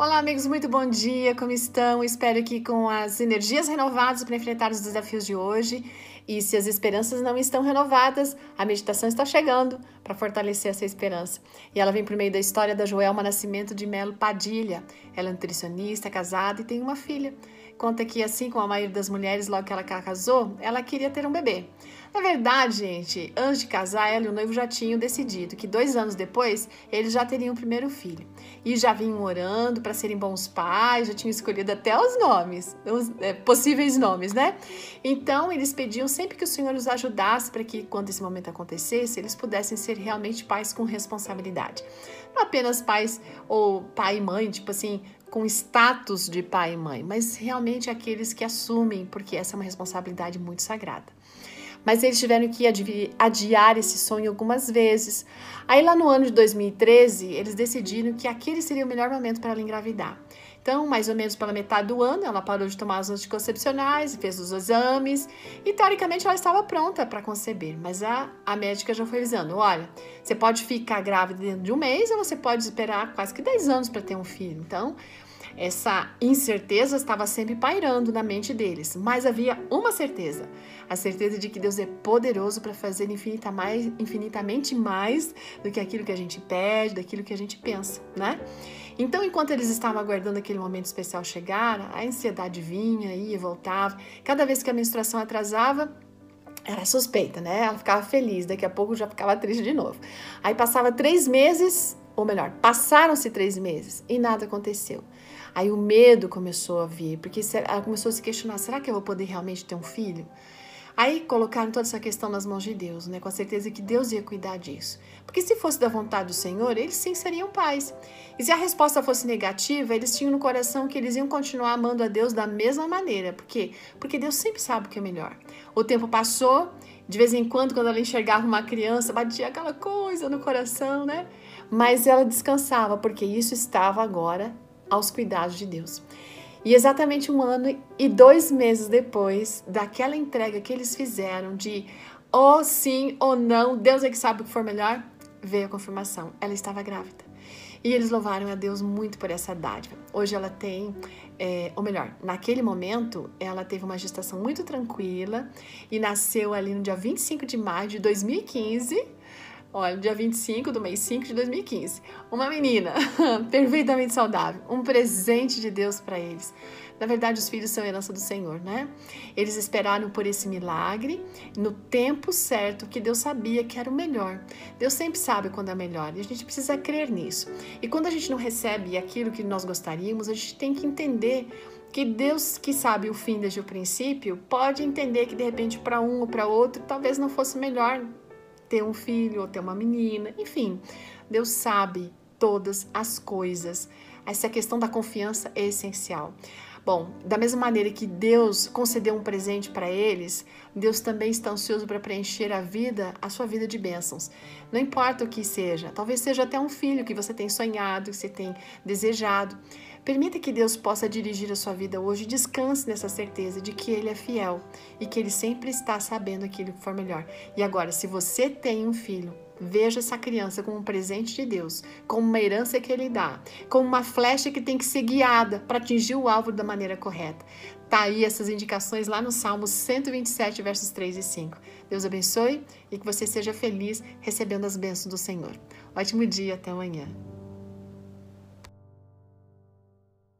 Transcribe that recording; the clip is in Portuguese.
Olá, amigos, muito bom dia, como estão? Espero que com as energias renovadas para enfrentar os desafios de hoje. E se as esperanças não estão renovadas, a meditação está chegando para fortalecer essa esperança. E ela vem por meio da história da Joelma Nascimento de Melo Padilha. Ela é nutricionista, casada e tem uma filha. Conta que, assim como a maioria das mulheres, logo que ela casou, ela queria ter um bebê. Na verdade, gente, antes de casar, ela e o noivo já tinham decidido que dois anos depois eles já teriam o primeiro filho. E já vinham orando para serem bons pais, já tinham escolhido até os nomes, os é, possíveis nomes, né? Então eles pediam sempre que o Senhor os ajudasse para que, quando esse momento acontecesse, eles pudessem ser realmente pais com responsabilidade. Não apenas pais ou pai e mãe, tipo assim, com status de pai e mãe, mas realmente aqueles que assumem, porque essa é uma responsabilidade muito sagrada. Mas eles tiveram que adiar esse sonho algumas vezes. Aí, lá no ano de 2013, eles decidiram que aquele seria o melhor momento para ela engravidar. Então, mais ou menos pela metade do ano, ela parou de tomar os anticoncepcionais, fez os exames e, teoricamente, ela estava pronta para conceber. Mas a, a médica já foi avisando: olha, você pode ficar grávida dentro de um mês ou você pode esperar quase que 10 anos para ter um filho. Então, essa incerteza estava sempre pairando na mente deles, mas havia uma certeza: a certeza de que Deus é poderoso para fazer infinita mais, infinitamente mais do que aquilo que a gente pede, daquilo que a gente pensa, né? Então, enquanto eles estavam aguardando aquele momento especial chegar, a ansiedade vinha, ia e voltava. Cada vez que a menstruação atrasava, era suspeita, né? Ela ficava feliz, daqui a pouco já ficava triste de novo. Aí passava três meses, ou melhor, passaram-se três meses e nada aconteceu. Aí o medo começou a vir, porque ela começou a se questionar: será que eu vou poder realmente ter um filho? Aí colocaram toda essa questão nas mãos de Deus, né? Com a certeza que Deus ia cuidar disso. Porque se fosse da vontade do Senhor, eles sim seriam pais. E se a resposta fosse negativa, eles tinham no coração que eles iam continuar amando a Deus da mesma maneira. Por quê? Porque Deus sempre sabe o que é melhor. O tempo passou, de vez em quando, quando ela enxergava uma criança, batia aquela coisa no coração, né? Mas ela descansava, porque isso estava agora aos cuidados de Deus. E exatamente um ano e dois meses depois daquela entrega que eles fizeram de ou oh, sim ou não, Deus é que sabe o que for melhor, veio a confirmação. Ela estava grávida. E eles louvaram a Deus muito por essa dádiva. Hoje ela tem, é, ou melhor, naquele momento, ela teve uma gestação muito tranquila e nasceu ali no dia 25 de maio de 2015 Olha, dia 25 do mês 5 de 2015. Uma menina perfeitamente saudável, um presente de Deus para eles. Na verdade, os filhos são herança do Senhor, né? Eles esperaram por esse milagre no tempo certo que Deus sabia que era o melhor. Deus sempre sabe quando é melhor e a gente precisa crer nisso. E quando a gente não recebe aquilo que nós gostaríamos, a gente tem que entender que Deus, que sabe o fim desde o princípio, pode entender que de repente para um ou para outro talvez não fosse melhor ter um filho ou ter uma menina, enfim, Deus sabe todas as coisas. Essa questão da confiança é essencial. Bom, da mesma maneira que Deus concedeu um presente para eles, Deus também está ansioso para preencher a vida, a sua vida de bênçãos. Não importa o que seja, talvez seja até um filho que você tem sonhado, que você tem desejado. Permita que Deus possa dirigir a sua vida hoje. Descanse nessa certeza de que Ele é fiel e que Ele sempre está sabendo aquilo que for melhor. E agora, se você tem um filho, veja essa criança como um presente de Deus, como uma herança que Ele dá, como uma flecha que tem que ser guiada para atingir o alvo da maneira correta. Tá aí essas indicações lá no Salmo 127, versos 3 e 5. Deus abençoe e que você seja feliz recebendo as bênçãos do Senhor. Ótimo dia, até amanhã.